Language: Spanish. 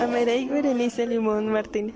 Amerey Berenice Limón Martínez.